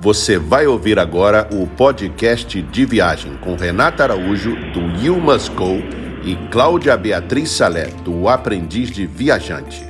Você vai ouvir agora o podcast de viagem com Renata Araújo, do You Must Go, e Cláudia Beatriz Salé, do Aprendiz de Viajante.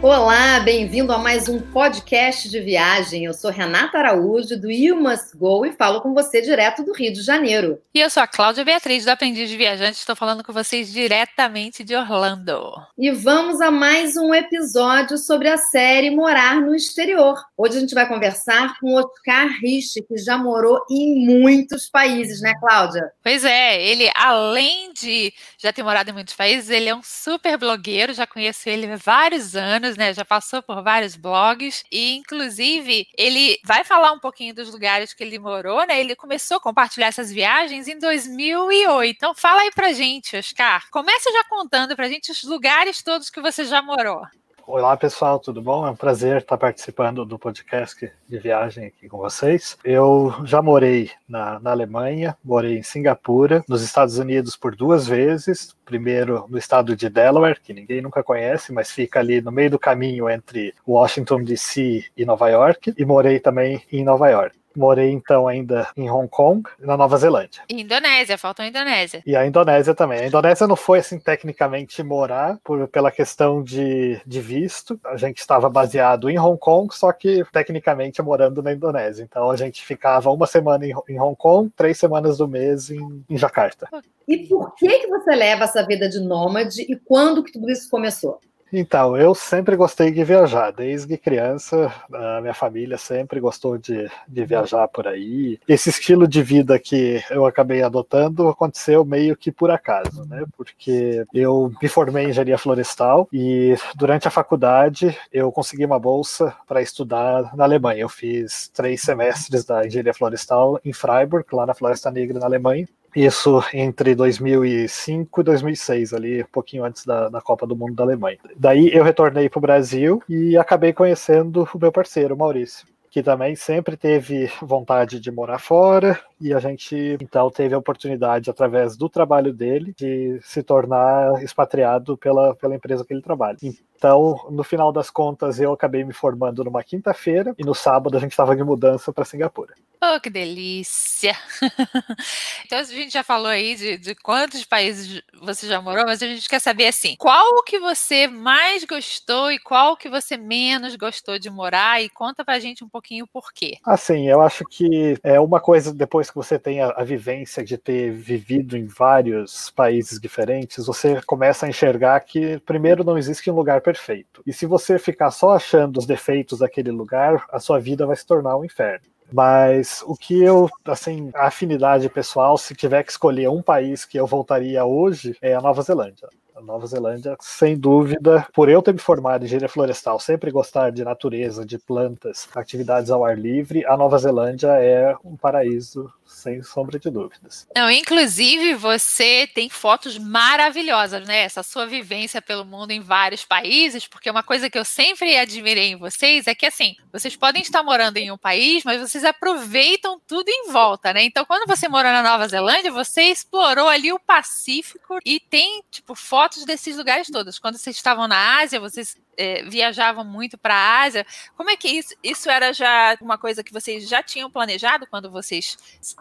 Olá, bem-vindo a mais um podcast de viagem. Eu sou Renata Araújo, do You Must Go, e falo com você direto do Rio de Janeiro. E eu sou a Cláudia Beatriz, do Aprendiz de Viajante, estou falando com vocês diretamente de Orlando. E vamos a mais um episódio sobre a série Morar no Exterior. Hoje a gente vai conversar com Oscar Rich, que já morou em muitos países, né, Cláudia? Pois é, ele, além de já ter morado em muitos países, ele é um super blogueiro, já conheço ele há vários anos anos, né? Já passou por vários blogs e, inclusive, ele vai falar um pouquinho dos lugares que ele morou, né? Ele começou a compartilhar essas viagens em 2008. Então, fala aí pra gente, Oscar. Começa já contando pra gente os lugares todos que você já morou. Olá pessoal, tudo bom? É um prazer estar participando do podcast de viagem aqui com vocês. Eu já morei na, na, Alemanha, morei em Singapura, nos Estados Unidos por duas vezes. Primeiro no estado de Delaware, que ninguém nunca conhece, mas fica ali no meio do caminho entre Washington DC e Nova York. E morei também em Nova York. Morei então ainda em Hong Kong, na Nova Zelândia. E Indonésia, faltou a Indonésia. E a Indonésia também. A Indonésia não foi assim tecnicamente morar por, pela questão de, de visto. A gente estava baseado em Hong Kong, só que tecnicamente morando na Indonésia. Então a gente ficava uma semana em, em Hong Kong, três semanas do mês em, em Jakarta. E por que que você leva essa vida de nômade e quando que tudo isso começou? Então, eu sempre gostei de viajar, desde criança, a minha família sempre gostou de, de viajar por aí. Esse estilo de vida que eu acabei adotando aconteceu meio que por acaso, né? Porque eu me formei em engenharia florestal e durante a faculdade eu consegui uma bolsa para estudar na Alemanha. Eu fiz três semestres da engenharia florestal em Freiburg, lá na Floresta Negra, na Alemanha. Isso entre 2005 e 2006, ali, um pouquinho antes da, da Copa do Mundo da Alemanha. Daí eu retornei para o Brasil e acabei conhecendo o meu parceiro, Maurício que também sempre teve vontade de morar fora, e a gente então teve a oportunidade, através do trabalho dele, de se tornar expatriado pela, pela empresa que ele trabalha. Então, no final das contas, eu acabei me formando numa quinta-feira, e no sábado a gente estava de mudança para Singapura. Oh, que delícia! então a gente já falou aí de, de, quantos países você já morou, mas a gente quer saber assim, qual que você mais gostou e qual que você menos gostou de morar e conta pra gente um pouquinho por quê. Assim, eu acho que é uma coisa depois que você tem a, a vivência de ter vivido em vários países diferentes, você começa a enxergar que primeiro não existe um lugar perfeito. E se você ficar só achando os defeitos daquele lugar, a sua vida vai se tornar um inferno. Mas o que eu, assim, a afinidade pessoal, se tiver que escolher um país que eu voltaria hoje, é a Nova Zelândia. A Nova Zelândia, sem dúvida, por eu ter me formado em engenharia florestal, sempre gostar de natureza, de plantas, atividades ao ar livre, a Nova Zelândia é um paraíso sem sombra de dúvidas. Não, inclusive você tem fotos maravilhosas, né? Essa sua vivência pelo mundo em vários países, porque uma coisa que eu sempre admirei em vocês é que assim, vocês podem estar morando em um país, mas vocês aproveitam tudo em volta, né? Então, quando você morou na Nova Zelândia, você explorou ali o Pacífico e tem, tipo, fotos desses lugares todos. Quando vocês estavam na Ásia, vocês é, viajavam muito para a Ásia. Como é que isso, isso era já uma coisa que vocês já tinham planejado quando vocês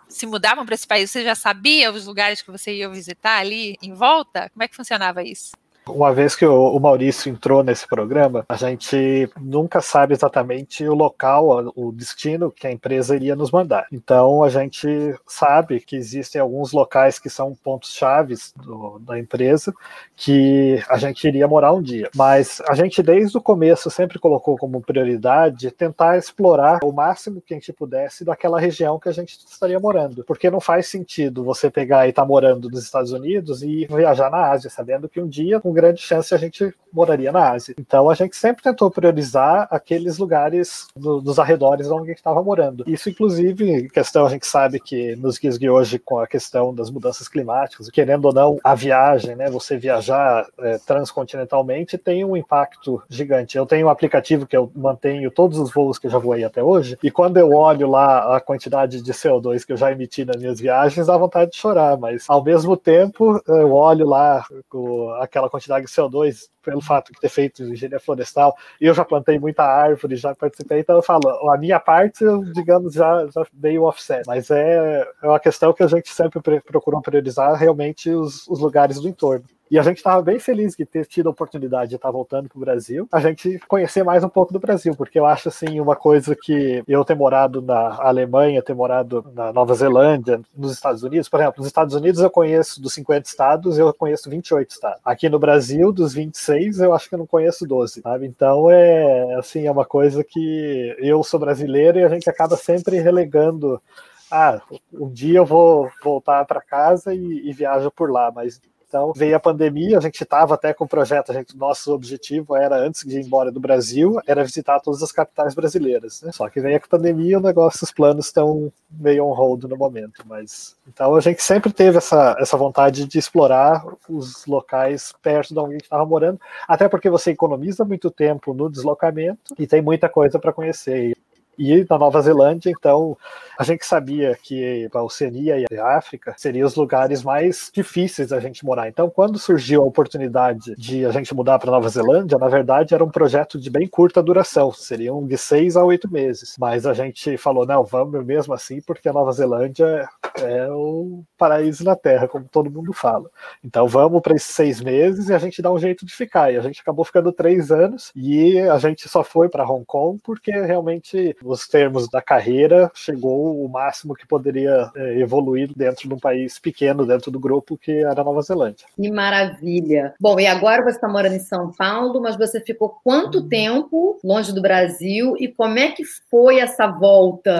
se mudavam para esse país? Você já sabia os lugares que você ia visitar ali em volta? Como é que funcionava isso? Uma vez que o Maurício entrou nesse programa, a gente nunca sabe exatamente o local, o destino que a empresa iria nos mandar. Então a gente sabe que existem alguns locais que são pontos chaves da empresa que a gente iria morar um dia. Mas a gente desde o começo sempre colocou como prioridade tentar explorar o máximo que a gente pudesse daquela região que a gente estaria morando, porque não faz sentido você pegar e estar tá morando nos Estados Unidos e viajar na Ásia, sabendo que um dia com grande chance a gente moraria na Ásia. Então a gente sempre tentou priorizar aqueles lugares do, dos arredores onde a gente estava morando. Isso, inclusive, questão a gente sabe que nos guias de hoje com a questão das mudanças climáticas, querendo ou não, a viagem, né, você viajar é, transcontinentalmente tem um impacto gigante. Eu tenho um aplicativo que eu mantenho todos os voos que eu já voei até hoje, e quando eu olho lá a quantidade de CO2 que eu já emiti nas minhas viagens, dá vontade de chorar, mas ao mesmo tempo eu olho lá aquela quantidade quantidade de CO2 pelo fato de ter feito engenharia florestal, e eu já plantei muita árvore, já participei, então eu falo, a minha parte, eu, digamos, já, já dei o offset, mas é, é uma questão que a gente sempre procurou priorizar realmente os, os lugares do entorno. E a gente estava bem feliz de ter tido a oportunidade de estar voltando para o Brasil, a gente conhecer mais um pouco do Brasil, porque eu acho assim uma coisa que eu ter morado na Alemanha, ter morado na Nova Zelândia, nos Estados Unidos, por exemplo, nos Estados Unidos eu conheço dos 50 estados, eu conheço 28 estados. Aqui no Brasil, dos 26, eu acho que eu não conheço 12, sabe? Então é assim, é uma coisa que eu sou brasileiro e a gente acaba sempre relegando ah, um dia eu vou voltar para casa e, e viajo por lá, mas então veio a pandemia, a gente estava até com o projeto, gente, nosso objetivo era, antes de ir embora do Brasil, era visitar todas as capitais brasileiras. Né? Só que veio a pandemia o negócio, os planos estão meio on hold no momento. Mas então a gente sempre teve essa, essa vontade de explorar os locais perto de onde a estava morando, até porque você economiza muito tempo no deslocamento e tem muita coisa para conhecer e na Nova Zelândia, então a gente sabia que a Oceania e a África seriam os lugares mais difíceis da gente morar. Então, quando surgiu a oportunidade de a gente mudar para Nova Zelândia, na verdade era um projeto de bem curta duração, seriam de seis a oito meses. Mas a gente falou, não, vamos mesmo assim, porque a Nova Zelândia é o paraíso na Terra, como todo mundo fala. Então vamos para esses seis meses e a gente dá um jeito de ficar. E a gente acabou ficando três anos e a gente só foi para Hong Kong porque realmente os termos da carreira, chegou o máximo que poderia é, evoluir dentro de um país pequeno, dentro do grupo que era a Nova Zelândia. Que maravilha! Bom, e agora você está morando em São Paulo, mas você ficou quanto hum. tempo longe do Brasil e como é que foi essa volta?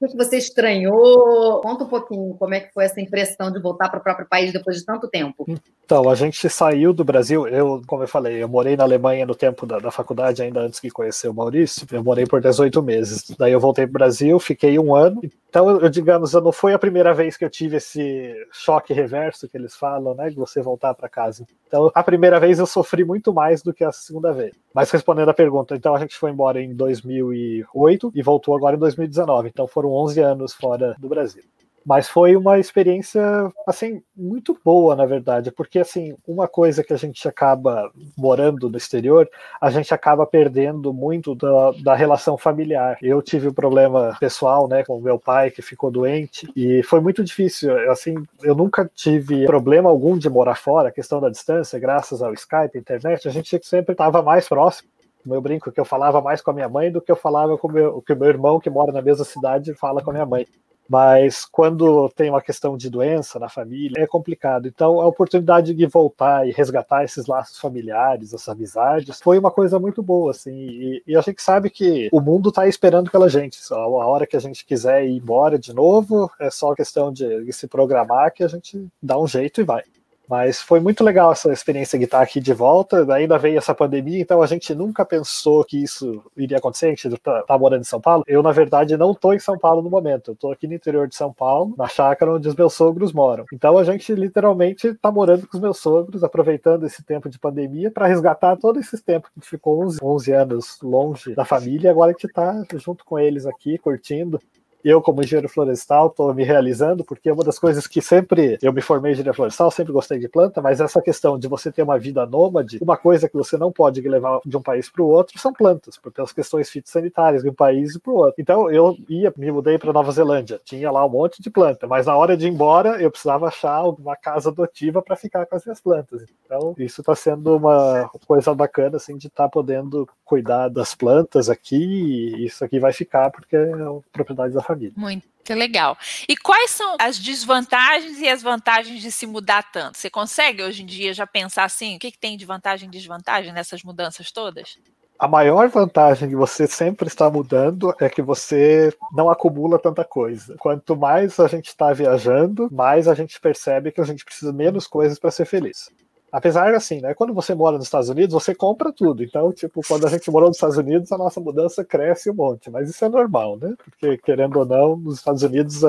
O que você estranhou? Conta um pouquinho como é que foi essa impressão de voltar para o próprio país depois de tanto tempo. Então, a gente saiu do Brasil, eu, como eu falei, eu morei na Alemanha no tempo da, da faculdade, ainda antes de conhecer o Maurício, eu morei por 18 meses Daí eu voltei para o Brasil, fiquei um ano. Então, eu, digamos, não foi a primeira vez que eu tive esse choque reverso que eles falam, né? De você voltar para casa. Então, a primeira vez eu sofri muito mais do que a segunda vez. Mas respondendo a pergunta, então a gente foi embora em 2008 e voltou agora em 2019. Então, foram 11 anos fora do Brasil. Mas foi uma experiência, assim, muito boa, na verdade, porque, assim, uma coisa que a gente acaba morando no exterior, a gente acaba perdendo muito da, da relação familiar. Eu tive um problema pessoal, né, com meu pai, que ficou doente, e foi muito difícil, assim, eu nunca tive problema algum de morar fora, a questão da distância, graças ao Skype, internet, a gente sempre estava mais próximo. Eu brinco que eu falava mais com a minha mãe do que eu falava com meu, o meu irmão, que mora na mesma cidade, fala com a minha mãe. Mas quando tem uma questão de doença na família, é complicado. Então, a oportunidade de voltar e resgatar esses laços familiares, essas amizades, foi uma coisa muito boa, assim. E, e a gente sabe que o mundo está esperando pela gente. A hora que a gente quiser ir embora de novo, é só questão de, de se programar que a gente dá um jeito e vai. Mas foi muito legal essa experiência de estar aqui de volta. Ainda veio essa pandemia, então a gente nunca pensou que isso iria acontecer. A gente tá, tá morando em São Paulo. Eu, na verdade, não estou em São Paulo no momento. Eu estou aqui no interior de São Paulo, na chácara onde os meus sogros moram. Então a gente literalmente está morando com os meus sogros, aproveitando esse tempo de pandemia para resgatar todo esse tempo que ficou 11, 11 anos longe da família. Agora a gente está junto com eles aqui, curtindo eu, como engenheiro florestal, estou me realizando, porque é uma das coisas que sempre eu me formei em engenharia florestal, sempre gostei de planta, mas essa questão de você ter uma vida nômade, uma coisa que você não pode levar de um país para o outro são plantas, por as questões fitossanitárias de um país para o outro. Então eu ia, me mudei para Nova Zelândia, tinha lá um monte de planta, mas na hora de ir embora eu precisava achar uma casa adotiva para ficar com as minhas plantas. Então isso está sendo uma coisa bacana assim de estar tá podendo cuidar das plantas aqui e isso aqui vai ficar porque é propriedade da família família. Muito legal. E quais são as desvantagens e as vantagens de se mudar tanto? Você consegue hoje em dia já pensar assim, o que, que tem de vantagem e desvantagem nessas mudanças todas? A maior vantagem que você sempre está mudando é que você não acumula tanta coisa. Quanto mais a gente está viajando, mais a gente percebe que a gente precisa menos coisas para ser feliz. Apesar assim, né? Quando você mora nos Estados Unidos, você compra tudo. Então, tipo, quando a gente morou nos Estados Unidos, a nossa mudança cresce um monte. Mas isso é normal, né? Porque, querendo ou não, nos Estados Unidos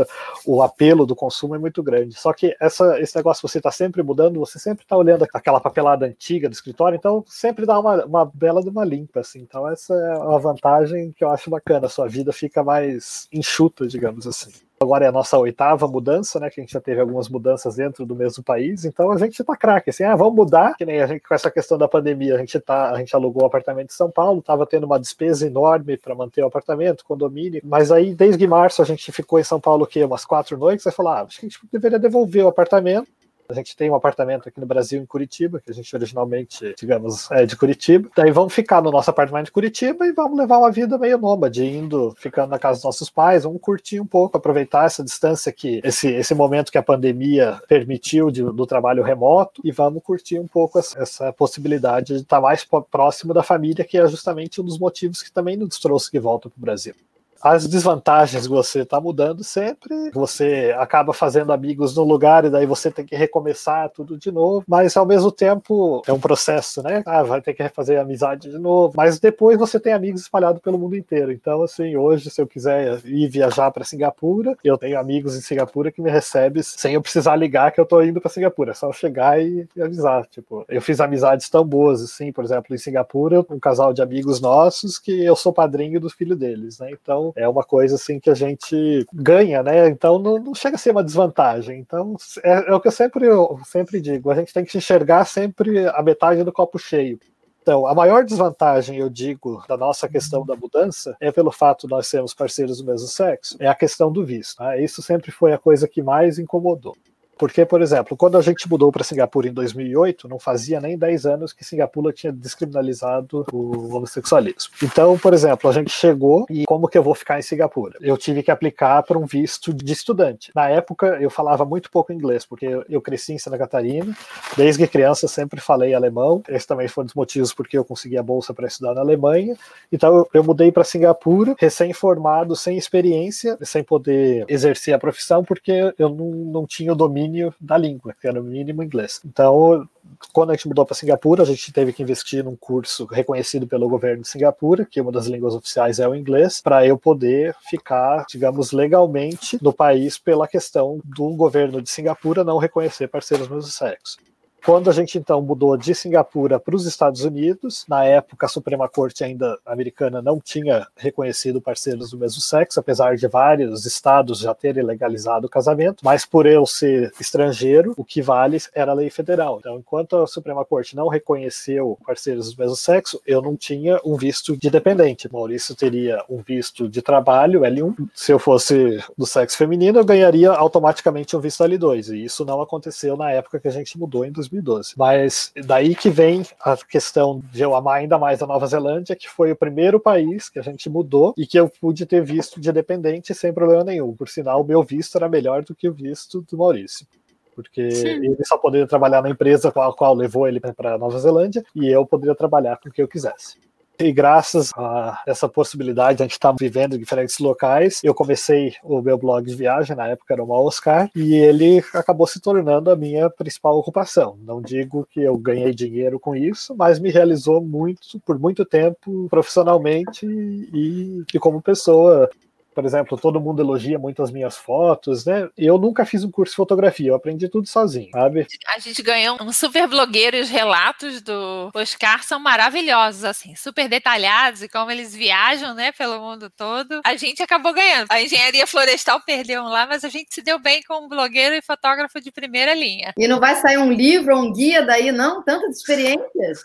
o apelo do consumo é muito grande. Só que essa, esse negócio, você está sempre mudando, você sempre está olhando aquela papelada antiga do escritório, então sempre dá uma, uma bela de uma limpa, assim. Então, essa é uma vantagem que eu acho bacana. A sua vida fica mais enxuta, digamos assim agora é a nossa oitava mudança, né? Que a gente já teve algumas mudanças dentro do mesmo país, então a gente tá craque, assim, ah, vamos mudar, que nem a gente com essa questão da pandemia, a gente tá, a gente alugou o um apartamento em São Paulo, tava tendo uma despesa enorme para manter o apartamento, condomínio, mas aí desde março a gente ficou em São Paulo que umas quatro noites, aí falar, ah, acho que a gente deveria devolver o apartamento a gente tem um apartamento aqui no Brasil, em Curitiba, que a gente originalmente, digamos, é de Curitiba. Daí vamos ficar no nosso apartamento de Curitiba e vamos levar uma vida meio nômade, indo, ficando na casa dos nossos pais, vamos curtir um pouco, aproveitar essa distância que, esse, esse momento que a pandemia permitiu de, do trabalho remoto e vamos curtir um pouco essa, essa possibilidade de estar mais próximo da família, que é justamente um dos motivos que também nos trouxe de volta para o Brasil as desvantagens você está mudando sempre, você acaba fazendo amigos no lugar e daí você tem que recomeçar tudo de novo, mas ao mesmo tempo é um processo, né? Ah, vai ter que refazer amizade de novo, mas depois você tem amigos espalhados pelo mundo inteiro. Então, assim, hoje, se eu quiser ir viajar para Singapura, eu tenho amigos em Singapura que me recebem sem eu precisar ligar que eu tô indo para Singapura, é só chegar e, e avisar. Tipo, eu fiz amizades tão boas, assim, por exemplo, em Singapura, um casal de amigos nossos que eu sou padrinho do filho deles, né? Então, é uma coisa assim que a gente ganha, né? Então não, não chega a ser uma desvantagem. Então é, é, o que eu sempre, eu sempre digo: a gente tem que enxergar sempre a metade do copo cheio. Então, a maior desvantagem, eu digo, da nossa questão da mudança é pelo fato de nós sermos parceiros do mesmo sexo, é a questão do visto. Né? Isso sempre foi a coisa que mais incomodou. Porque, por exemplo, quando a gente mudou para Singapura em 2008, não fazia nem 10 anos que Singapura tinha descriminalizado o homossexualismo. Então, por exemplo, a gente chegou e como que eu vou ficar em Singapura? Eu tive que aplicar para um visto de estudante. Na época, eu falava muito pouco inglês, porque eu cresci em Santa Catarina, desde criança sempre falei alemão. Esse também foi um dos motivos porque eu consegui a bolsa para estudar na Alemanha. Então, eu mudei para Singapura, recém-formado, sem experiência, sem poder exercer a profissão, porque eu não, não tinha o domínio domínio da língua, que era o mínimo inglês. Então, quando a gente mudou para Singapura, a gente teve que investir num curso reconhecido pelo governo de Singapura, que uma das línguas oficiais é o inglês, para eu poder ficar, digamos, legalmente no país pela questão do governo de Singapura não reconhecer parceiros do mesmo sexo. Quando a gente então mudou de Singapura para os Estados Unidos, na época a Suprema Corte ainda americana não tinha reconhecido parceiros do mesmo sexo, apesar de vários estados já terem legalizado o casamento, mas por eu ser estrangeiro, o que vale era a lei federal. Então, enquanto a Suprema Corte não reconheceu parceiros do mesmo sexo, eu não tinha um visto de dependente. Maurício teria um visto de trabalho, L1. Se eu fosse do sexo feminino, eu ganharia automaticamente um visto L2, e isso não aconteceu na época que a gente mudou em 2000 2012. Mas daí que vem a questão de eu amar ainda mais a Nova Zelândia, que foi o primeiro país que a gente mudou e que eu pude ter visto de dependente sem problema nenhum. Por sinal, o meu visto era melhor do que o visto do Maurício porque Sim. ele só poderia trabalhar na empresa com a qual levou ele para Nova Zelândia e eu poderia trabalhar com o que eu quisesse. E graças a essa possibilidade, a gente estar tá vivendo em diferentes locais, eu comecei o meu blog de viagem, na época era uma Oscar, e ele acabou se tornando a minha principal ocupação. Não digo que eu ganhei dinheiro com isso, mas me realizou muito, por muito tempo, profissionalmente e, e como pessoa por exemplo, todo mundo elogia muito as minhas fotos, né? Eu nunca fiz um curso de fotografia, eu aprendi tudo sozinho, sabe? A gente ganhou um super blogueiro e os relatos do Oscar são maravilhosos, assim, super detalhados e como eles viajam, né, pelo mundo todo. A gente acabou ganhando. A engenharia florestal perdeu um lá, mas a gente se deu bem com um blogueiro e fotógrafo de primeira linha. E não vai sair um livro ou um guia daí, não? Tantas experiências?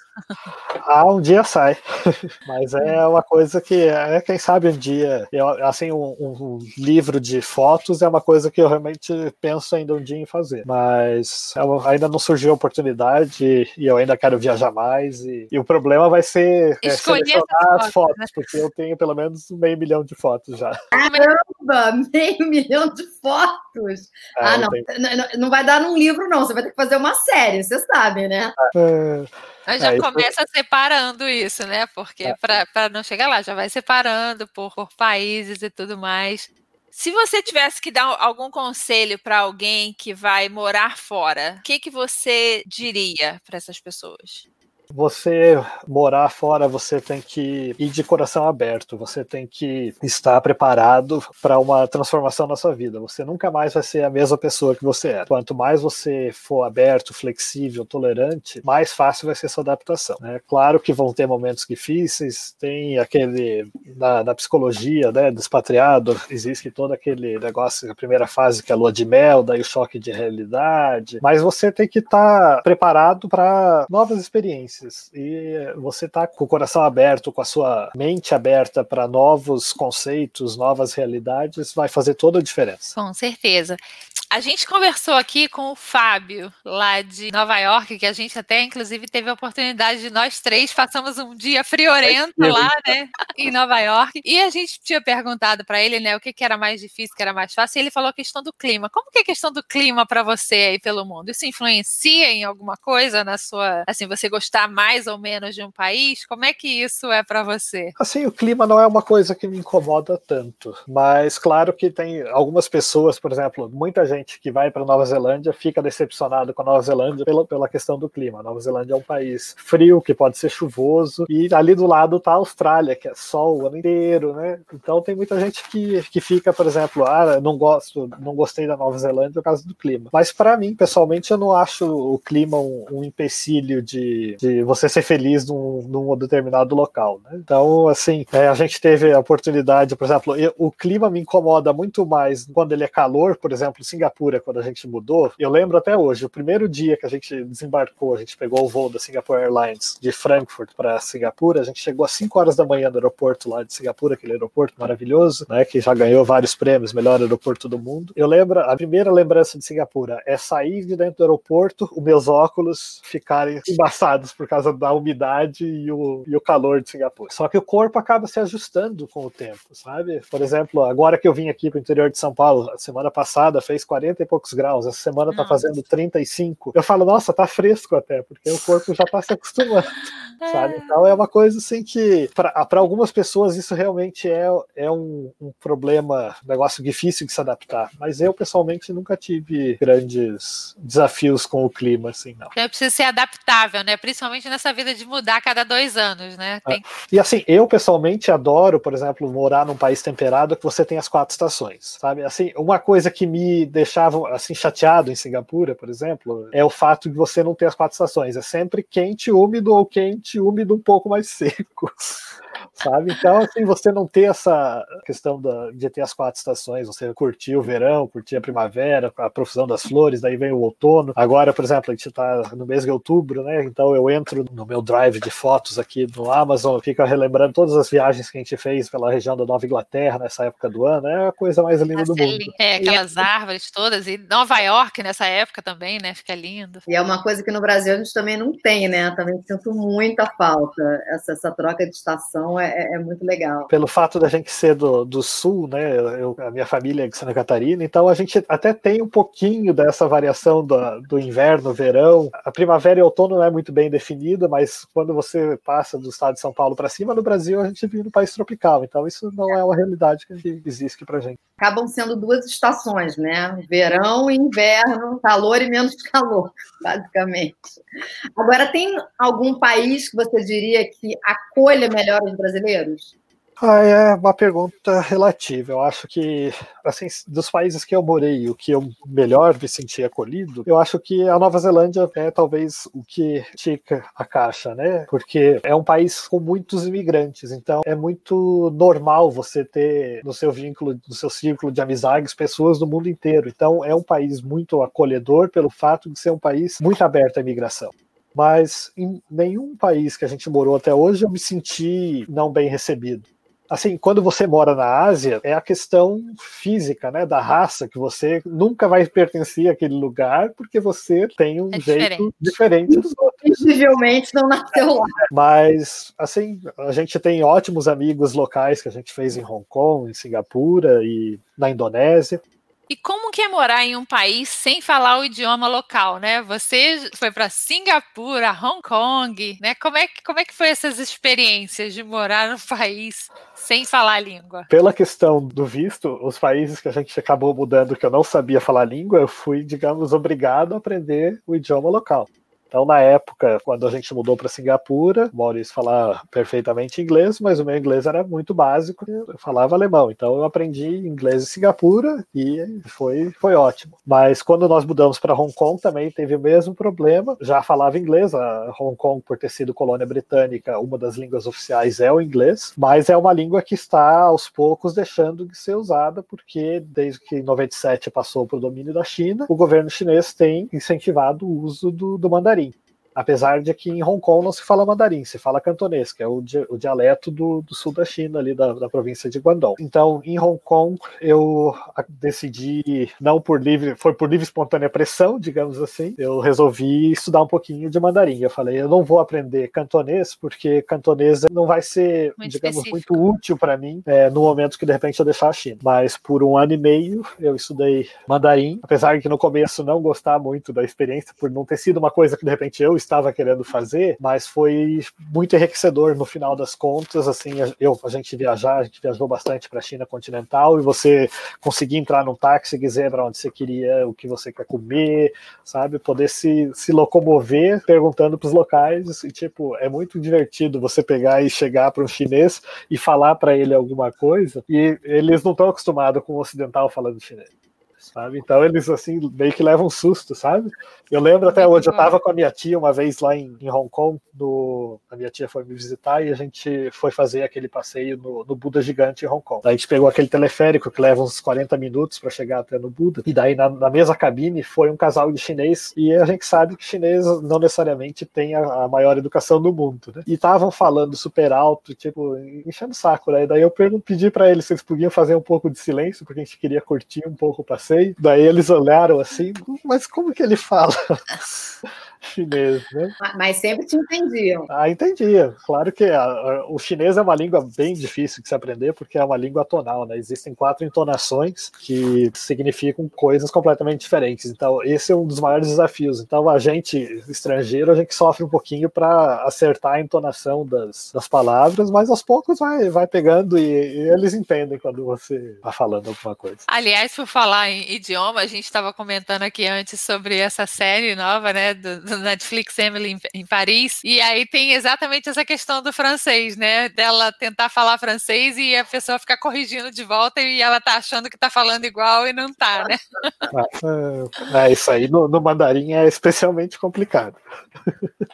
ah, um dia sai. mas é uma coisa que, é, quem sabe um dia, eu, assim, um, um, livro de fotos é uma coisa que eu realmente penso ainda um dia em fazer. Mas ainda não surgiu a oportunidade e eu ainda quero viajar mais. E, e o problema vai ser é, selecionar as fotos, né? porque eu tenho pelo menos meio milhão de fotos já. Caramba, meio milhão de fotos! É, ah, não, tenho... não vai dar num livro, não. Você vai ter que fazer uma série, você sabe, né? É. Mas já começa separando isso, né? Porque é. para não chegar lá, já vai separando por, por países e tudo mais. Se você tivesse que dar algum conselho para alguém que vai morar fora, o que, que você diria para essas pessoas? Você morar fora, você tem que ir de coração aberto, você tem que estar preparado para uma transformação na sua vida. Você nunca mais vai ser a mesma pessoa que você era. Quanto mais você for aberto, flexível, tolerante, mais fácil vai ser sua adaptação. É claro que vão ter momentos difíceis, tem aquele na, na psicologia, né, do expatriado, existe todo aquele negócio, a primeira fase que é a lua de mel, daí o choque de realidade, mas você tem que estar tá preparado para novas experiências e você tá com o coração aberto, com a sua mente aberta para novos conceitos, novas realidades, vai fazer toda a diferença. Com certeza. A gente conversou aqui com o Fábio, lá de Nova York, que a gente até, inclusive, teve a oportunidade de nós três passamos um dia friorento lá, né, em Nova York. E a gente tinha perguntado para ele, né, o que, que era mais difícil, o que era mais fácil, e ele falou a questão do clima. Como que é a questão do clima para você aí pelo mundo? Isso influencia em alguma coisa na sua, assim, você gostar mais ou menos de um país? Como é que isso é para você? Assim, o clima não é uma coisa que me incomoda tanto, mas claro que tem algumas pessoas, por exemplo, muita gente que vai para Nova Zelândia fica decepcionado com a Nova Zelândia pela, pela questão do clima. A Nova Zelândia é um país frio, que pode ser chuvoso, e ali do lado está a Austrália, que é sol o ano inteiro, né? Então tem muita gente que, que fica, por exemplo, ah, não gosto, não gostei da Nova Zelândia por causa do clima. Mas para mim, pessoalmente, eu não acho o clima um, um empecilho de, de você ser feliz num, num determinado local, né? Então, assim, é, a gente teve a oportunidade, por exemplo, eu, o clima me incomoda muito mais quando ele é calor, por exemplo, Singapura Singapura, quando a gente mudou, eu lembro até hoje, o primeiro dia que a gente desembarcou, a gente pegou o voo da Singapore Airlines de Frankfurt para Singapura, a gente chegou às 5 horas da manhã no aeroporto lá de Singapura, aquele aeroporto maravilhoso, né, que já ganhou vários prêmios, melhor aeroporto do mundo. Eu lembro, a primeira lembrança de Singapura é sair de dentro do aeroporto, os meus óculos ficarem embaçados por causa da umidade e o, e o calor de Singapura. Só que o corpo acaba se ajustando com o tempo, sabe? Por exemplo, agora que eu vim aqui para o interior de São Paulo, semana passada fez 40 40 e poucos graus, essa semana tá fazendo 35. Eu falo, nossa, tá fresco até, porque o corpo já tá se acostumando, sabe? É. Então é uma coisa assim que, para algumas pessoas, isso realmente é, é um, um problema, um negócio difícil de se adaptar. Mas eu, pessoalmente, nunca tive grandes desafios com o clima, assim, não. É preciso ser adaptável, né? Principalmente nessa vida de mudar a cada dois anos, né? É. Tem... E assim, eu pessoalmente adoro, por exemplo, morar num país temperado que você tem as quatro estações, sabe? Assim, uma coisa que me deixa deixavam assim chateado em Singapura, por exemplo, é o fato de você não ter as quatro estações. É sempre quente, úmido ou quente, úmido um pouco mais seco sabe? Então, assim, você não ter essa questão da, de ter as quatro estações, você curtir o verão, curtir a primavera, a profusão das flores, daí vem o outono. Agora, por exemplo, a gente está no mês de outubro, né? Então eu entro no meu drive de fotos aqui no Amazon, fico relembrando todas as viagens que a gente fez pela região da Nova Inglaterra nessa época do ano, é a coisa mais linda do mundo. É, aquelas árvores todas, e Nova York nessa época também, né? Fica lindo. E é uma coisa que no Brasil a gente também não tem, né? Também sinto muita falta. Essa, essa troca de estação é é, é, muito legal. Pelo fato da gente ser do, do sul, né? Eu, a minha família é de Santa Catarina, então a gente até tem um pouquinho dessa variação do, do inverno, verão. A primavera e outono não é muito bem definida, mas quando você passa do estado de São Paulo para cima, no Brasil a gente vive no país tropical, então isso não é uma realidade que existe para gente. Acabam sendo duas estações, né? Verão e inverno, calor e menos calor, basicamente. Agora, tem algum país que você diria que acolha melhor os brasileiros? Ah, é uma pergunta relativa. Eu acho que, assim, dos países que eu morei, o que eu melhor me senti acolhido, eu acho que a Nova Zelândia é talvez o que tica a caixa, né? Porque é um país com muitos imigrantes, então é muito normal você ter no seu vínculo, no seu círculo de amizades, pessoas do mundo inteiro. Então é um país muito acolhedor pelo fato de ser um país muito aberto à imigração mas em nenhum país que a gente morou até hoje eu me senti não bem recebido. Assim, quando você mora na Ásia, é a questão física, né, da raça, que você nunca vai pertencer àquele lugar porque você tem um é jeito diferente. dos outros. Possivelmente não nasceu lá. Mas, assim, a gente tem ótimos amigos locais que a gente fez em Hong Kong, em Singapura e na Indonésia. E como que é morar em um país sem falar o idioma local, né? Você foi para Singapura, Hong Kong, né? Como é que como é que foi essas experiências de morar num país sem falar a língua? Pela questão do visto, os países que a gente acabou mudando que eu não sabia falar língua, eu fui, digamos, obrigado a aprender o idioma local. Então, na época, quando a gente mudou para Singapura, o Maurício falava perfeitamente inglês, mas o meu inglês era muito básico, eu falava alemão. Então, eu aprendi inglês em Singapura e foi, foi ótimo. Mas quando nós mudamos para Hong Kong, também teve o mesmo problema. Já falava inglês, a Hong Kong, por ter sido colônia britânica, uma das línguas oficiais é o inglês, mas é uma língua que está aos poucos deixando de ser usada, porque desde que em 97 passou para o domínio da China, o governo chinês tem incentivado o uso do, do mandarim apesar de que em Hong Kong não se fala mandarim, se fala cantonês, que é o, di o dialeto do, do, sul da China, ali da, da, província de Guangdong. Então, em Hong Kong, eu decidi, não por livre, foi por livre espontânea pressão, digamos assim, eu resolvi estudar um pouquinho de mandarim. Eu falei, eu não vou aprender cantonês, porque cantonês não vai ser, muito digamos, específico. muito útil para mim é, no momento que de repente eu deixar a China. Mas por um ano e meio eu estudei mandarim, apesar de que no começo não gostar muito da experiência, por não ter sido uma coisa que de repente eu estava querendo fazer, mas foi muito enriquecedor no final das contas. Assim, eu, a gente viajar, a gente viajou bastante para a China continental e você conseguir entrar num táxi dizer para onde você queria, o que você quer comer, sabe? Poder se, se locomover perguntando para os locais. E, tipo, é muito divertido você pegar e chegar para um chinês e falar para ele alguma coisa e eles não estão acostumados com o ocidental falando chinês sabe? Então eles assim meio que levam um susto, sabe? Eu lembro até hoje, eu estava com a minha tia uma vez lá em, em Hong Kong, no, a minha tia foi me visitar e a gente foi fazer aquele passeio no, no Buda gigante em Hong Kong. Daí a gente pegou aquele teleférico que leva uns 40 minutos para chegar até no Buda, e daí na, na, mesma cabine foi um casal de chinês, e a gente sabe que chinês não necessariamente tem a, a maior educação do mundo, né? E estavam falando super alto, tipo, enchendo o saco, né? E daí eu pedi para eles se eles podiam fazer um pouco de silêncio, porque a gente queria curtir um pouco o passeio. Daí eles olharam assim, mas como que ele fala? chinês, né? Mas sempre te entendiam. Ah, entendia. Claro que a, a, o chinês é uma língua bem difícil de se aprender, porque é uma língua tonal, né? Existem quatro entonações que significam coisas completamente diferentes. Então, esse é um dos maiores desafios. Então, a gente, estrangeiro, a gente sofre um pouquinho para acertar a entonação das, das palavras, mas aos poucos vai, vai pegando e, e eles entendem quando você está falando alguma coisa. Aliás, por falar em idioma, a gente estava comentando aqui antes sobre essa série nova, né, do, do Netflix Emily em, em, Paris, e aí tem exatamente essa questão do francês, né? Dela tentar falar francês e a pessoa ficar corrigindo de volta e ela tá achando que tá falando igual e não tá, né? É, é isso aí no, no mandarim é especialmente complicado.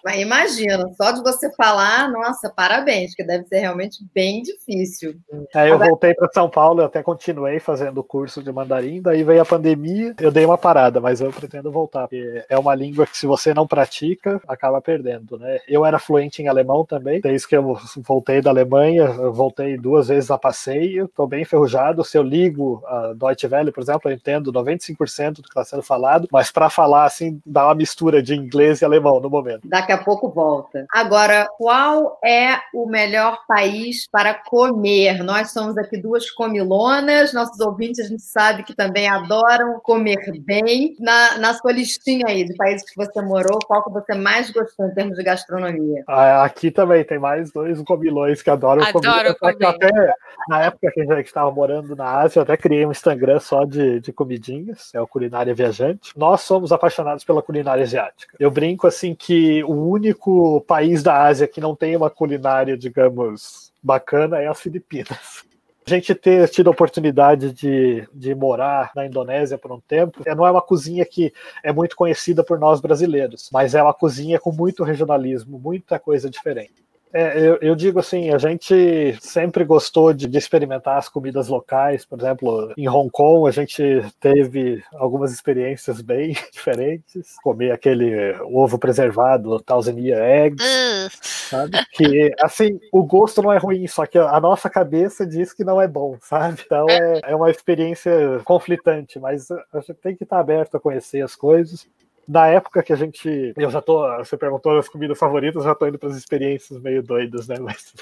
Mas imagina, só de você falar, nossa, parabéns, que deve ser realmente bem difícil. Aí eu voltei para São Paulo, eu até continuei fazendo o curso de mandarim, daí veio a pandemia, eu dei uma parada, mas eu pretendo voltar, porque é uma língua que se você não pratica, acaba perdendo, né? Eu era fluente em alemão também, desde que eu voltei da Alemanha, voltei duas vezes a passeio, estou bem enferrujado. Se eu ligo a Deutsche Welle, por exemplo, eu entendo 95% do que está sendo falado, mas para falar assim, dá uma mistura de inglês e alemão no momento. Daqui a pouco volta. Agora, qual é o melhor país para comer? Nós somos aqui duas comilonas, nossos ouvintes a gente sabe que também adoram comer bem. Na, na sua listinha aí de países que você morou, qual que você mais gostou em termos de gastronomia? Ah, aqui também tem mais dois comilões que adoram Adoro comer. Comer. Até, na época que a gente estava morando na Ásia, eu até criei um Instagram só de, de comidinhas, é o Culinária Viajante. Nós somos apaixonados pela culinária asiática. Eu brinco assim que o único país da Ásia que não tem uma culinária, digamos, bacana é as Filipinas. A gente ter tido a oportunidade de, de morar na Indonésia por um tempo, é, não é uma cozinha que é muito conhecida por nós brasileiros, mas é uma cozinha com muito regionalismo, muita coisa diferente. É, eu, eu, digo assim, a gente sempre gostou de, de, experimentar as comidas locais, por exemplo, em Hong Kong a gente teve algumas experiências bem diferentes, comer aquele ovo preservado, Tanzania Eggs, uh. sabe? Que, assim, o gosto não é ruim, só que a nossa cabeça diz que não é bom, sabe? Então é, é uma experiência conflitante, mas a gente tem que estar aberto a conhecer as coisas na época que a gente. Eu já tô. Você perguntou as comidas favoritas, já tô indo para as experiências meio doidas, né? Mas,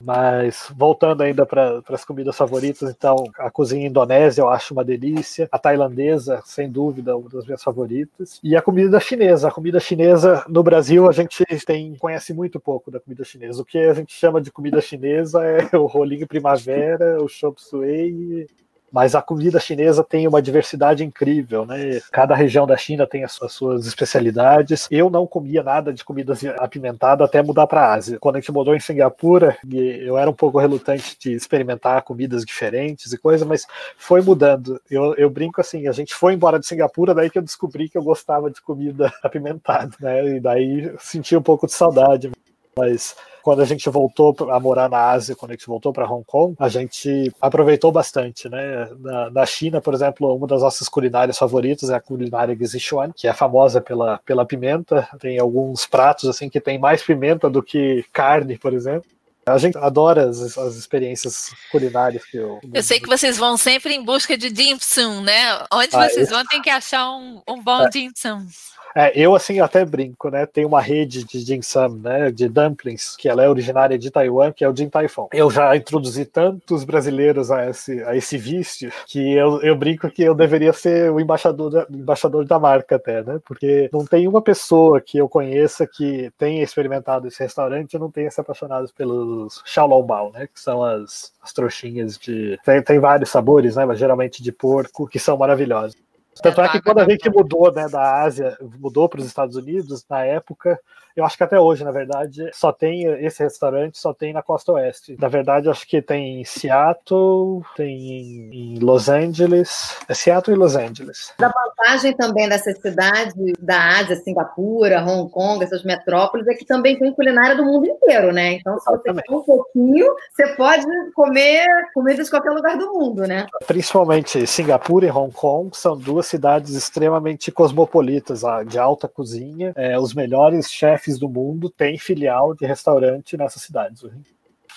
Mas voltando ainda para as comidas favoritas, então, a cozinha indonésia eu acho uma delícia. A tailandesa, sem dúvida, uma das minhas favoritas. E a comida chinesa. A comida chinesa, no Brasil, a gente tem, conhece muito pouco da comida chinesa. O que a gente chama de comida chinesa é o rolinho primavera, o chop suey mas a comida chinesa tem uma diversidade incrível, né? Cada região da China tem as suas especialidades. Eu não comia nada de comida apimentada até mudar para a Ásia. Quando a gente mudou em Singapura, eu era um pouco relutante de experimentar comidas diferentes e coisas, mas foi mudando. Eu, eu brinco assim, a gente foi embora de Singapura, daí que eu descobri que eu gostava de comida apimentada, né? E daí senti um pouco de saudade. Mas quando a gente voltou a morar na Ásia, quando a gente voltou para Hong Kong, a gente aproveitou bastante, né? Na, na, China, por exemplo, uma das nossas culinárias favoritas é a culinária de Sichuan, que é famosa pela, pela pimenta. Tem alguns pratos assim que tem mais pimenta do que carne, por exemplo. A gente adora as, as, experiências culinárias que eu. Eu sei que vocês vão sempre em busca de dim sum, né? Onde ah, vocês vão tem que achar um, um bom é. dim sum. É, eu assim até brinco, né? Tem uma rede de dim sum, né? De dumplings, que ela é originária de Taiwan, que é o Din Tai Fung. Eu já introduzi tantos brasileiros a esse, a esse vício que eu, eu brinco que eu deveria ser o embaixador da, embaixador da marca até, né? Porque não tem uma pessoa que eu conheça que tenha experimentado esse restaurante e não tenha se apaixonado pelos Xiaolongbao, né? Que são as, as trouxinhas de... Tem, tem vários sabores, né? Mas geralmente de porco, que são maravilhosos. Tanto é que quando a gente mudou né, da Ásia, mudou para os Estados Unidos, na época, eu acho que até hoje, na verdade, só tem esse restaurante, só tem na costa oeste. Na verdade, acho que tem em Seattle, tem em Los Angeles. É Seattle e Los Angeles. A vantagem também dessas cidades da Ásia, Singapura, Hong Kong, essas metrópoles, é que também tem culinária do mundo inteiro, né? Então, se você quer um pouquinho, você pode comer comidas de qualquer lugar do mundo, né? Principalmente Singapura e Hong Kong são duas cidades extremamente cosmopolitas, de alta cozinha. É, os melhores chefes do mundo têm filial de restaurante nessas cidades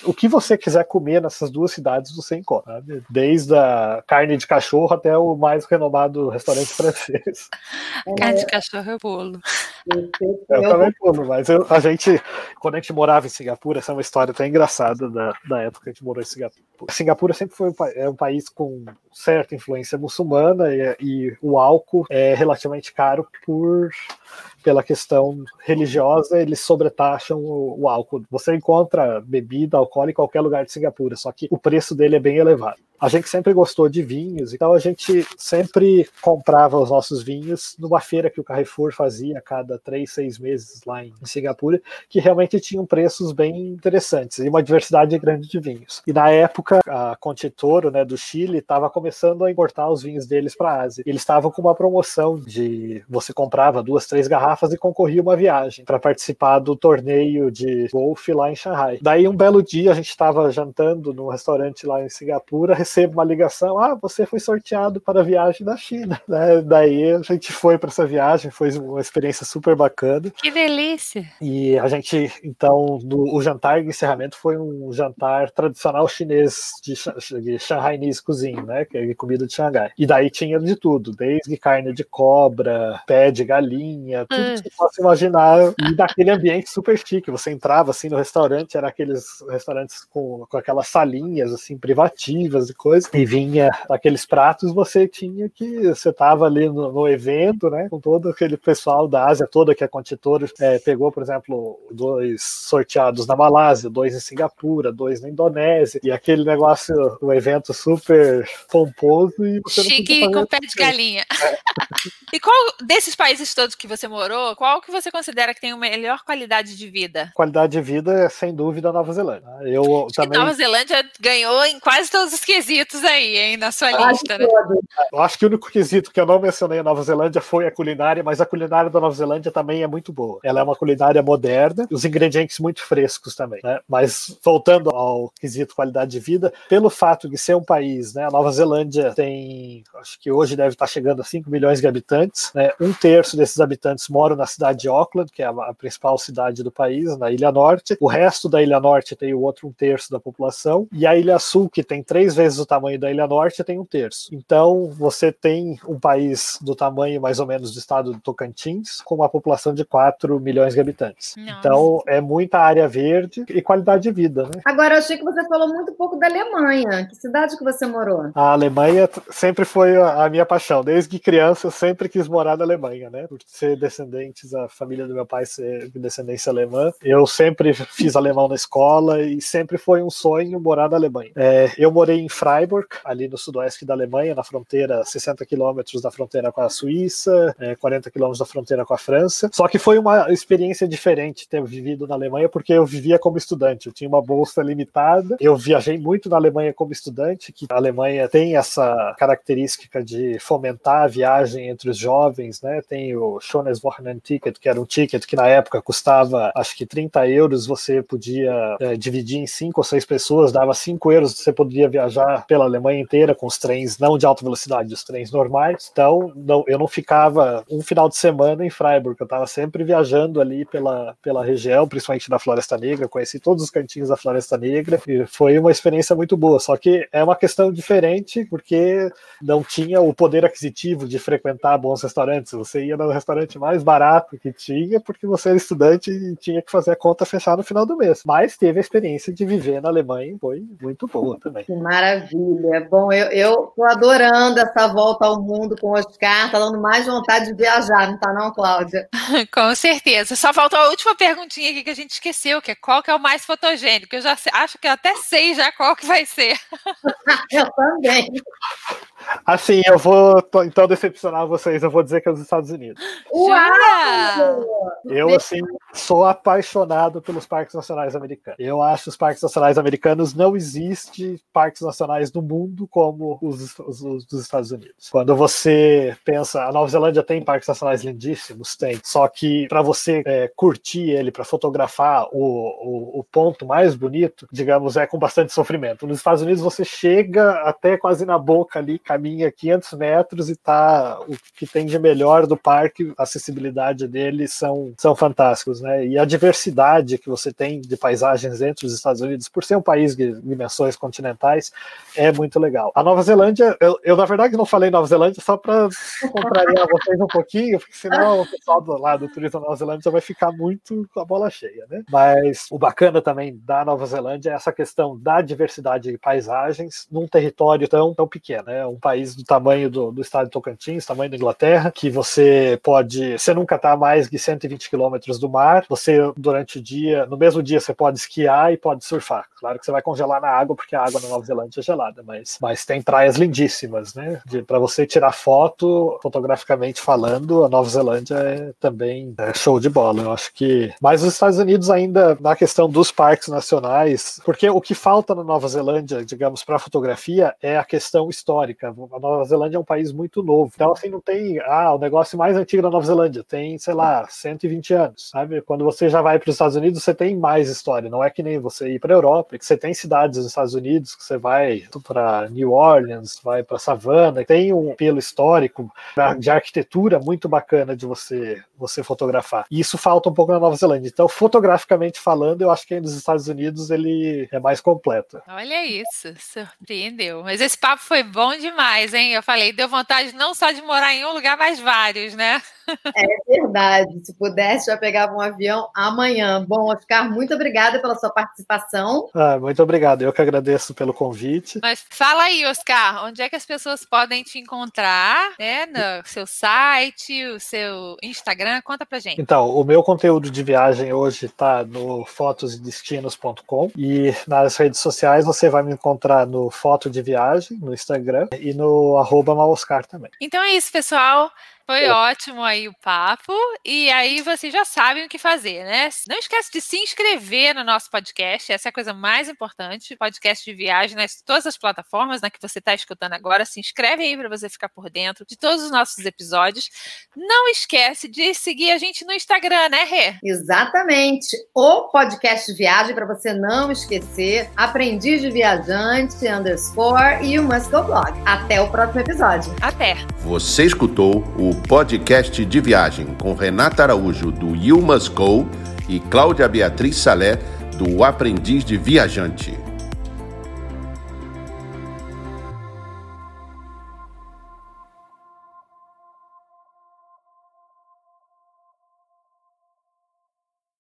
o que você quiser comer nessas duas cidades você encontra, sabe? desde a carne de cachorro até o mais renomado restaurante francês. Carne de cachorro é bolo. Eu também bolo, mas eu, a gente, quando a gente morava em Singapura, essa é uma história até engraçada da, da época que a gente morou em Singapura. Singapura sempre foi um, é um país com certa influência muçulmana e, e o álcool é relativamente caro por pela questão religiosa, eles sobretaxam o, o, álcool. Você encontra bebida alcoólica em qualquer lugar de Singapura, só que o preço dele é bem elevado. A gente sempre gostou de vinhos, então a gente sempre comprava os nossos vinhos numa feira que o Carrefour fazia a cada três, seis meses lá em Singapura, que realmente tinham preços bem interessantes e uma diversidade grande de vinhos. E na época, a Contitoro, né, do Chile, estava começando a importar os vinhos deles para a Ásia. Eles estavam com uma promoção de você comprava duas, três garrafas e concorria uma viagem para participar do torneio de golfe lá em Shanghai. Daí um belo dia a gente estava jantando num restaurante lá em Singapura, recebo uma ligação: ah, você foi sorteado para a viagem da China. Né? Daí a gente foi para essa viagem, foi uma experiência super bacana. Que delícia! E a gente, então, no, o jantar de encerramento foi um jantar tradicional chinês de, de Shanghainese Cuisine, né? Que é comida de Xangai. E daí tinha de tudo, desde carne de cobra, pé de galinha, tudo hum. que você possa imaginar. E daquele ambiente super chique. Você entrava assim no restaurante, era aqueles restaurantes com, com aquelas salinhas assim privativas e coisa, e vinha aqueles pratos, você tinha que. Você estava ali no, no, evento, né? Com todo aquele pessoal da Ásia toda que a Contitor é, pegou, por exemplo, dois sorteados na Malásia, dois em Singapura, dois na Indonésia, e aquele negócio, o um evento super pomposo e você Chique com pé de galinha. É. e qual desses países todos que você morou, qual que você considera que tem a melhor qualidade de vida? Qualidade de vida é sem dúvida a Nova Zelândia. Eu Acho também... Nova Zelândia ganhou em quase todos os quesitos aí, hein, na sua lista, né? Eu acho que o único quesito que eu não mencionei a Nova Zelândia foi a culinária, mas a culinária da Nova Zelândia também é muito boa. Ela é uma culinária moderna, os ingredientes muito frescos também, né? Mas voltando ao quesito qualidade de vida, pelo fato de ser um país, né? A Nova Zelândia tem, acho que hoje deve estar chegando a 5 milhões de habitantes, né? Um terço desses habitantes moram na cidade de Auckland, que é a principal cidade do país, na Ilha Norte. O resto da Ilha Norte tem o outro um terço da população, e a Ilha Sul, que tem três vezes o tamanho da Ilha Norte, tem um terço. Então, você tem um país do tamanho mais ou menos do estado do Tocantins, com uma população de 4 milhões de habitantes. Nossa. Então, é muita área verde e qualidade de vida, né? Agora, eu achei que você falou muito pouco da Alemanha. Que cidade que você morou? A Alemanha sempre foi a minha paixão. Desde criança, eu sempre quis morar na Alemanha, né? Por ser descendentes, a família do meu pai ser de descendência alemã. Eu sempre fiz alemão na escola e sempre foi um sonho morar na Alemanha. É, eu morei em Freiburg, ali no sudoeste da Alemanha, na fronteira, 60 quilômetros da fronteira com a Suíça, é, 40 quilômetros da fronteira com a França. Só que foi uma experiência diferente ter vivido na Alemanha, porque eu vivia como estudante, eu tinha uma bolsa limitada, eu viajei muito na Alemanha como estudante, que a Alemanha tem essa característica de fomentar a viagem entre os jovens, né? Tem o Schönes Wochenend Ticket, que era um ticket que na época custava acho que 30 euros, você podia é, dividir em cinco ou seis pessoas, dava 5 euros, você poderia viajar pela Alemanha inteira com os trens não de alta velocidade, os trens normais. Então, não, eu não ficava um final de semana em Freiburg, eu estava sempre viajando ali pela, pela região, principalmente da Floresta Negra, conheci todos os cantinhos da Floresta Negra e foi uma experiência muito boa. Só que é uma questão diferente porque não tinha o poder aquisitivo de frequentar bons restaurantes. Você ia no restaurante mais barato que tinha porque você era estudante e tinha que fazer a conta fechar no final do mês. Mas teve a experiência de viver na Alemanha foi muito boa também. Que maravilha. Bom, eu, tô adorando essa volta ao mundo com o Oscar, tá dando mais vontade de viajar, não tá não, Cláudia? com certeza. Só faltou a última perguntinha aqui que a gente esqueceu, que é qual que é o mais fotogênico? Eu já acho que eu até sei já qual que vai ser. eu também. Assim, eu vou então decepcionar vocês, eu vou dizer que é os Estados Unidos. Uau! Eu, assim, sou apaixonado pelos parques nacionais americanos. Eu acho os parques nacionais americanos não existe parques nacionais no mundo como os, os, os, dos Estados Unidos. Quando você pensa, a Nova Zelândia tem parques nacionais lindíssimos, tem. Só que para você é, curtir ele, para fotografar o, o, o, ponto mais bonito, digamos, é com bastante sofrimento. Nos Estados Unidos você chega até quase na boca ali, caminha 500 metros e tá o que tem de melhor do parque, a acessibilidade dele são, são fantásticos, né? E a diversidade que você tem de paisagens dentro dos Estados Unidos, por ser um país de dimensões continentais, é muito legal. A Nova Zelândia, eu, eu na verdade não falei Nova Zelândia só para contrariar vocês um pouquinho, porque senão o pessoal do lado do turismo da Nova Zelândia vai ficar muito com a bola cheia, né? Mas o bacana também da Nova Zelândia é essa questão da diversidade de paisagens num território tão, tão pequeno, né? Um país do tamanho do, do estado de Tocantins, tamanho da Inglaterra, que você pode, você nunca está mais de 120 quilômetros do mar, você durante o dia, no mesmo dia você pode esquiar e pode surfar. Claro que você vai congelar na água porque a água na Nova Zelândia é gelada, mas, mas tem praias lindíssimas, né? Para você tirar foto, fotograficamente falando, a Nova Zelândia é também é show de bola. Eu acho que, mas os Estados Unidos ainda na questão dos parques nacionais, porque o que falta na Nova Zelândia, digamos, para fotografia é a questão histórica. A Nova Zelândia é um país muito novo, então assim não tem ah o negócio mais antigo da Nova Zelândia tem sei lá 120 anos, sabe? Quando você já vai para os Estados Unidos você tem mais história. Não é que nem você ir para a Europa, que você tem cidades nos Estados Unidos que você vai para New Orleans, vai para Savannah, tem um pelo histórico de arquitetura muito bacana de você você fotografar. E isso falta um pouco na Nova Zelândia. Então, fotograficamente falando, eu acho que nos Estados Unidos ele é mais completo. Olha isso, surpreendeu. Mas esse papo foi bom demais, hein? Eu falei, deu vontade não só de morar em um lugar, mas vários, né? É verdade. Se pudesse, já pegava um avião amanhã. Bom, Oscar, muito obrigada pela sua participação. Ah, muito obrigado. Eu que agradeço pelo convite. Mas fala aí, Oscar, onde é que as pessoas podem te encontrar, né? No seu site, o seu Instagram, conta pra gente. Então, o meu conteúdo de viagem hoje está no fotosdestinos.com e nas redes sociais você vai me encontrar no Foto de Viagem, no Instagram e no arroba Maloscar também. Então é isso, pessoal. Foi ótimo aí o papo. E aí vocês já sabem o que fazer, né? Não esquece de se inscrever no nosso podcast. Essa é a coisa mais importante. Podcast de viagem nas todas as plataformas né, que você está escutando agora. Se inscreve aí para você ficar por dentro de todos os nossos episódios. Não esquece de seguir a gente no Instagram, né, Rê? Exatamente. O podcast de viagem, para você não esquecer. Aprendiz de viajante, underscore e o Must Go Blog. Até o próximo episódio. Até. Você escutou o podcast de viagem com Renata Araújo, do Must Go, e Cláudia Beatriz Salé, do Aprendiz de Viajante.